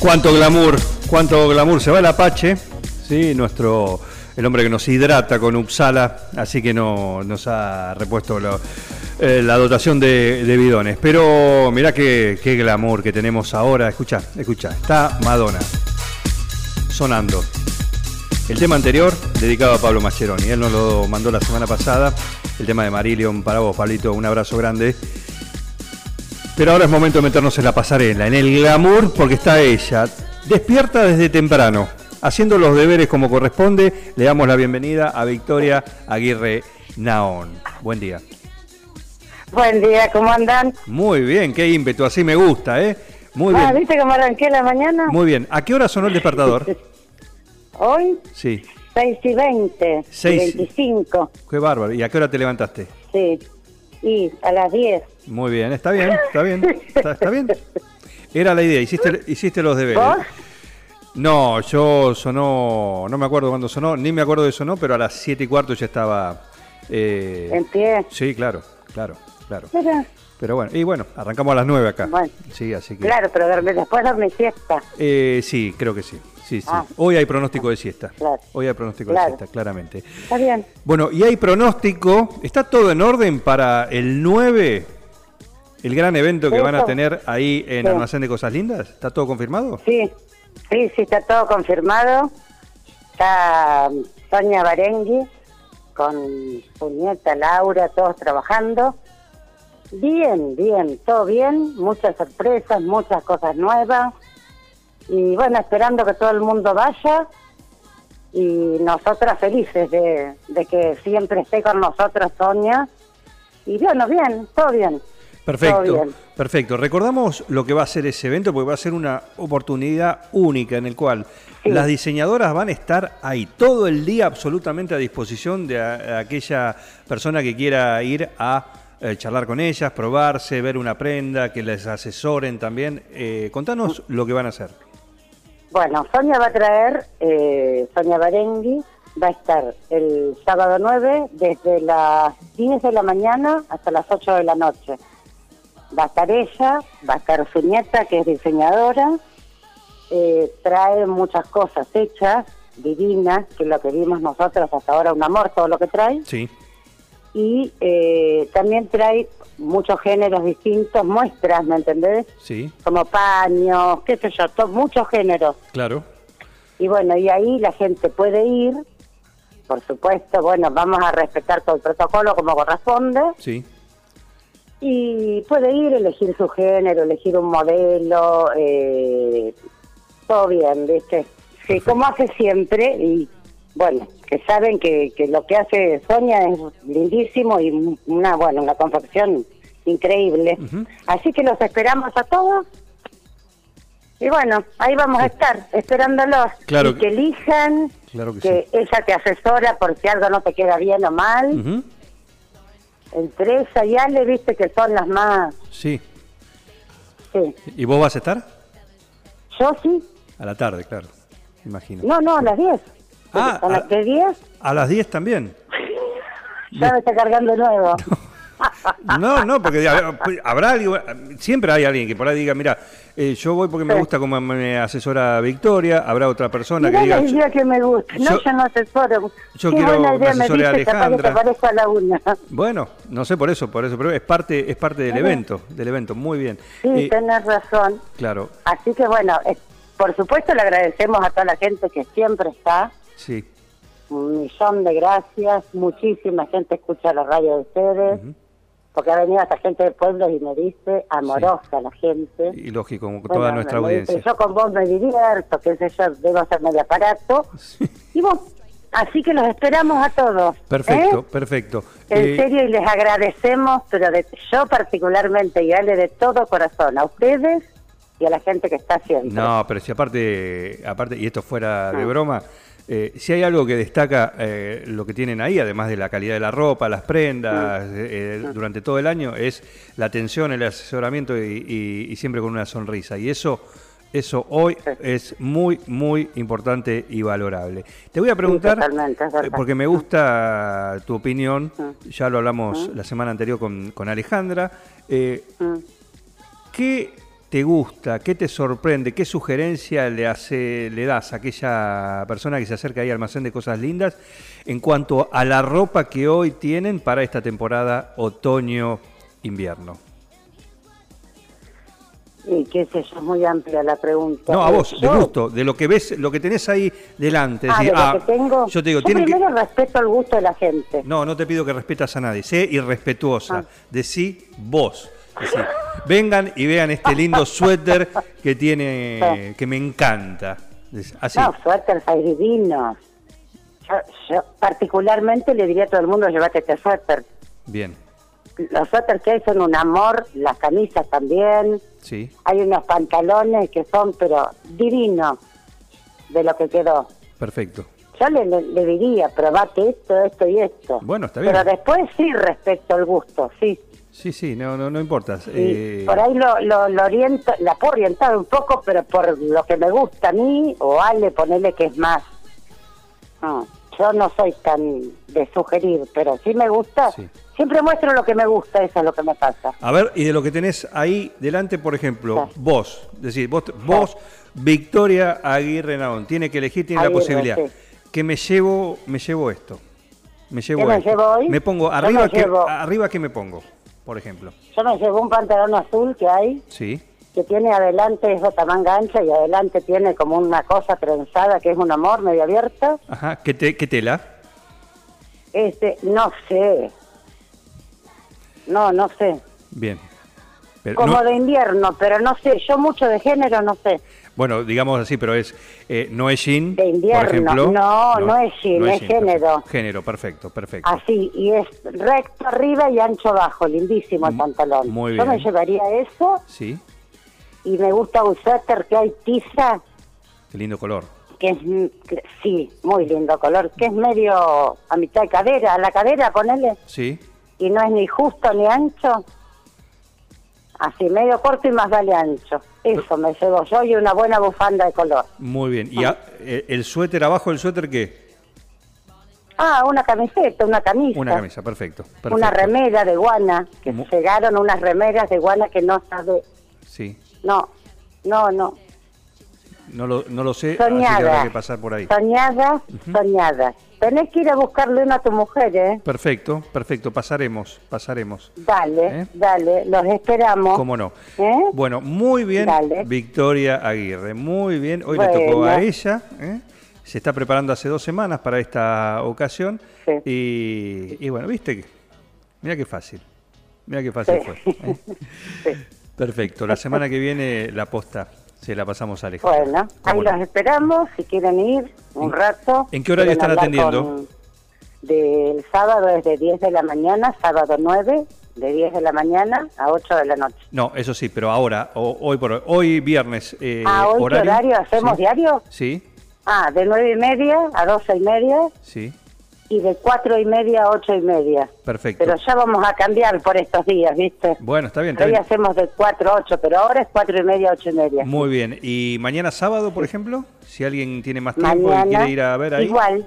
Cuánto glamour, cuánto glamour. Se va el Apache, ¿sí? Nuestro, el hombre que nos hidrata con Uppsala, así que no, nos ha repuesto eh, la dotación de, bidones. Pero mirá qué, qué glamour que tenemos ahora. Escucha, escucha, está Madonna sonando. El tema anterior, dedicado a Pablo Mascheroni. Él nos lo mandó la semana pasada. El tema de Marillion para vos, Pablito. Un abrazo grande. Pero ahora es momento de meternos en la pasarela, en el glamour, porque está ella, despierta desde temprano, haciendo los deberes como corresponde. Le damos la bienvenida a Victoria Aguirre Naón. Buen día. Buen día, ¿cómo andan? Muy bien, qué ímpetu, así me gusta, ¿eh? Muy Ah, bien. ¿viste cómo arranqué la mañana? Muy bien. ¿A qué hora sonó el despertador? Hoy, Sí, 6 y 20, Seis. 25, qué bárbaro. ¿Y a qué hora te levantaste? sí. Y a las 10. Muy bien, está bien, está bien, está, está bien. Era la idea, hiciste, hiciste los deberes. ¿Vos? No, yo sonó, no me acuerdo cuándo sonó, ni me acuerdo de sonó, pero a las 7 y cuarto ya estaba... eh, En pie. Sí, claro, claro, claro. Mira, Pero bueno, y bueno, arrancamos a las 9 acá. Bueno. Sí, así que... Claro, pero después dormí siesta. Eh, sí, creo que sí. Sí, sí. Ah. Hoy hay pronóstico de siesta. Claro. Hoy hay pronóstico Claro. de siesta, claramente. Está bien. Bueno, y hay pronóstico. ¿Está todo en orden para el 9? El gran evento que van a tener ahí en Sí. Almacén de Cosas Lindas. ¿Está todo confirmado? Sí, sí, sí, está todo confirmado. Está Sonia Barengui con su nieta Laura, todos trabajando. Bien, bien, todo bien, muchas sorpresas, muchas cosas nuevas. Y bueno, esperando que todo el mundo vaya y nosotras felices de, de que siempre esté con nosotros Sonia. Y bueno, bien, todo bien. Perfecto, perfecto. Recordamos lo que va a ser ese evento porque va a ser una oportunidad única en el cual Sí. las diseñadoras van a estar ahí todo el día absolutamente a disposición de a- a aquella persona que quiera ir a eh, charlar con ellas, probarse, ver una prenda, que les asesoren también. Eh, contanos lo que van a hacer. Bueno, Sonia va a traer, eh, Sonia Barengui va a estar el sábado 9 desde las 10 de la mañana hasta las 8 de la noche. Va a estar ella, va a estar su nieta que es diseñadora, eh, trae muchas cosas hechas, divinas, que lo que vimos nosotros hasta ahora, un amor todo lo que trae, Sí, y eh, también trae muchos géneros distintos, muestras, ¿me entendés? sí, Como paños, qué sé yo, to- muchos géneros. claro. Y bueno, y ahí la gente puede ir, por supuesto, bueno, vamos a respetar todo el protocolo como corresponde, Sí, y puede ir, elegir su género, elegir un modelo, eh, todo bien, ¿viste? Sí, como hace siempre, y bueno, que saben que, que lo que hace Sonia es lindísimo y una, bueno, una confección increíble. Así que los esperamos a todos. Y bueno, ahí vamos a estar, esperándolos. Claro y que- elijan, Claro que que ella te asesora por si algo no te queda bien o mal. Ujú. Entre ella y Ale, viste que son las más... sí. Sí. ¿Y vos vas a estar? Yo sí. A la tarde, claro. Imagino. No, no, a las 10. Ah, a las de 10 A las 10 también. ya me está cargando nuevo. No, no, porque habrá alguien, siempre hay alguien que por ahí diga, mira, eh, yo voy porque me gusta como me asesora Victoria, habrá otra persona que la diga, idea que me gusta. No, yo- yo, no asesoro. yo Qué quiero buena idea me Alejandra. te parezco a la una. bueno, no sé por eso, por eso, pero es parte, es parte del evento, del evento, muy bien. Sí, Eh, tenés razón. claro, Así que bueno, eh, por supuesto le agradecemos a toda la gente que siempre está. Sí, Un millón de gracias. Muchísima gente escucha la radio de ustedes. Porque ha venido hasta gente de pueblos y me dice, amorosa la gente. y lógico, como Bueno, toda nuestra dice, audiencia. Yo con vos me divierto, qué sé yo, debo hacerme de aparato. Y vos, Así que los esperamos a todos. Perfecto, ¿eh? perfecto. En Eh, serio, y les agradecemos, pero de, yo particularmente, y Ale de todo corazón, a ustedes y a la gente que está haciendo. No, pero si aparte, aparte y esto fuera de Ah. broma, eh, si hay algo que destaca eh, lo que tienen ahí, además de la calidad de la ropa, las prendas, Mm. eh, durante todo el año, es la atención, el asesoramiento y, y- y siempre con una sonrisa. Y eso, eso hoy es muy, muy importante y valorable. Te voy a preguntar, porque me gusta tu opinión, Mm. ya lo hablamos la semana anterior con, con Alejandra. Mm. ¿Qué te gusta? ¿Qué te sorprende? ¿Qué sugerencia le, hace, le das a aquella persona que se acerca ahí al almacén de cosas lindas en cuanto a la ropa que hoy tienen para esta temporada otoño-invierno? Y qué sé yo, es muy amplia la pregunta. No, a vos, de gusto, de lo que ves, lo que tenés ahí delante. Ah, de lo ah, que tengo. Yo te digo, Yo tienen que... primero respeto el gusto de la gente. No, no te pido que respetas a nadie, sé irrespetuosa. Ah. Decí vos. Decí, vengan y vean este lindo suéter que tiene, que me encanta. Así. No, suéteres hay divinos. Yo, yo particularmente le diría a todo el mundo, llévate este suéter. Bien, Los suéteres que hay son un amor, las camisas también. sí, Hay unos pantalones que son, pero divinos de lo que quedó. perfecto. Yo le, le- le diría, probate esto, esto y esto. Bueno, está bien. Pero después sí respecto al gusto, sí. Sí, sí, no, no, no importa. Sí, Eh, por ahí lo, lo, lo oriento, la puedo orientar un poco, pero por lo que me gusta a mí, o Ale, ponerle que es más. No, yo no soy tan de sugerir, pero sí me gusta. Sí. Siempre muestro lo que me gusta, eso es lo que me pasa. A ver, y de lo que tenés ahí delante, por ejemplo, Sí. vos, decir, vos, vos Victoria Aguirre Naón, tiene que elegir, tiene la posibilidad. Que me llevo, me llevo esto. Me llevo ¿Qué me esto. llevo hoy? Me pongo arriba, me que, llevo- arriba que me pongo, por ejemplo. Yo me llevo un pantalón azul que hay, Sí, que tiene adelante, es bota manga ancha, y adelante tiene como una cosa trenzada, que es un amor medio abierta. ajá, ¿qué, te, qué tela? Este, no sé. No, no sé. Bien. Pero Como no- de invierno, pero no sé, yo mucho de género no sé. Bueno, digamos así, pero es eh, no es jean, De invierno. por ejemplo. No, no es jean, es género. perfecto. Género, perfecto, perfecto. Así, y es recto arriba y ancho abajo, lindísimo el pantalón. muy Yo me bien. llevaría eso Sí, y me gusta un suéter que hay tiza, qué lindo color. que es, que- sí, muy lindo color, que es medio a mitad de cadera, a la cadera ponele, Sí, y no es ni justo ni ancho. Así, medio corto y más vale ancho. Eso me llevo yo y una buena bufanda de color. muy bien. ¿Y a- eh, el suéter abajo del suéter qué? Ah, una camiseta, una camisa. Una camisa, perfecto. perfecto. Una remera de guana, que llegaron unas remeras de guana que no sabe. Sí, No, no, no. No lo, no lo sé, así que habrá que pasar por ahí. Soñadas, soñadas. Tenés que ir a buscarle una a tu mujer, ¿eh? Perfecto, perfecto, pasaremos, pasaremos. Dale, ¿Eh? dale, los esperamos. ¿Cómo no? ¿Eh? Bueno, muy bien, Dale. Victoria Aguirre, muy bien. Hoy le tocó a ella. ¿eh? Se está preparando hace dos semanas para esta ocasión. Sí. Y, y bueno, viste, mira qué fácil. Mira qué fácil Sí. fue. ¿eh? Sí. Perfecto, la semana que viene la posta se la pasamos a Alejandra. Bueno, ¿Cómo ahí los esperamos si quieren ir un ¿En- rato. en qué horario están atendiendo? con- Del sábado es de 10 de la mañana, sábado 9, de 10 de la mañana a 8 de la noche. No, eso sí, pero ahora, o- hoy por hoy, hoy viernes. eh, ah, ¿hoy qué horario hacemos Sí. diario? Sí, Ah, de 9 y media a 12 y media sí, y de 4 y media a 8 y media. perfecto. Pero ya vamos a cambiar por estos días, ¿viste? Bueno, está bien, está Hoy bien. hacemos de 4 a 8, pero ahora es 4 y media a 8 y media. Muy bien. ¿Y mañana sábado, por ejemplo? Si alguien tiene más tiempo y Mañana, quiere ir a ver ahí. igual,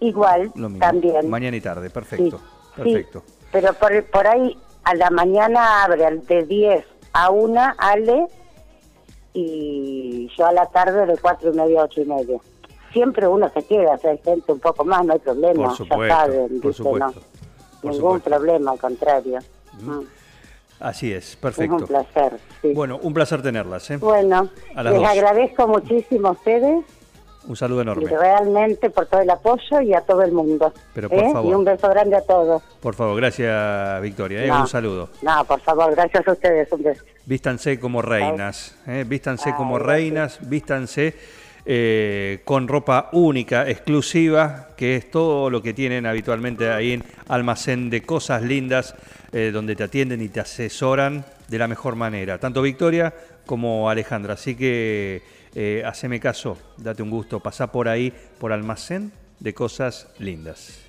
igual, Lo mismo. también. Mañana y tarde, Sí, perfecto. sí. Perfecto. Pero por, por ahí a la mañana abre de 10 a 1 Ale y yo a la tarde de 4 y media a 8 y media. Siempre uno se sea, hay gente un poco más, no hay problema. Por supuesto, ya saben, por ¿viste? supuesto, No, por Ningún supuesto. problema, al contrario. Mm, Así es, Es un perfecto. placer. sí. Bueno, un placer tenerlas. ¿eh? Bueno, les dos. agradezco muchísimo a ustedes Un saludo y enorme. realmente por todo el apoyo y a todo el mundo. Pero por ¿eh? favor. Y un beso grande a todos. Por favor, gracias Victoria. ¿eh? No. Un saludo. No, por favor, gracias a ustedes. Un beso. Vístanse como reinas. ¿eh? Vístanse Ay, como reinas, vístanse eh, con ropa única, exclusiva, que es todo lo que tienen habitualmente ahí en Almacén de Cosas Lindas, eh, donde te atienden y te asesoran de la mejor manera, tanto Victoria como Alejandra. Así que eh, haceme caso, date un gusto, pasá por ahí, por Almacén de Cosas Lindas.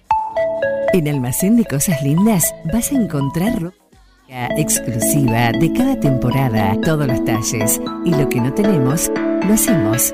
En Almacén de Cosas Lindas vas a encontrar ropa exclusiva de cada temporada, todos los talles. Y lo que no tenemos, lo hacemos.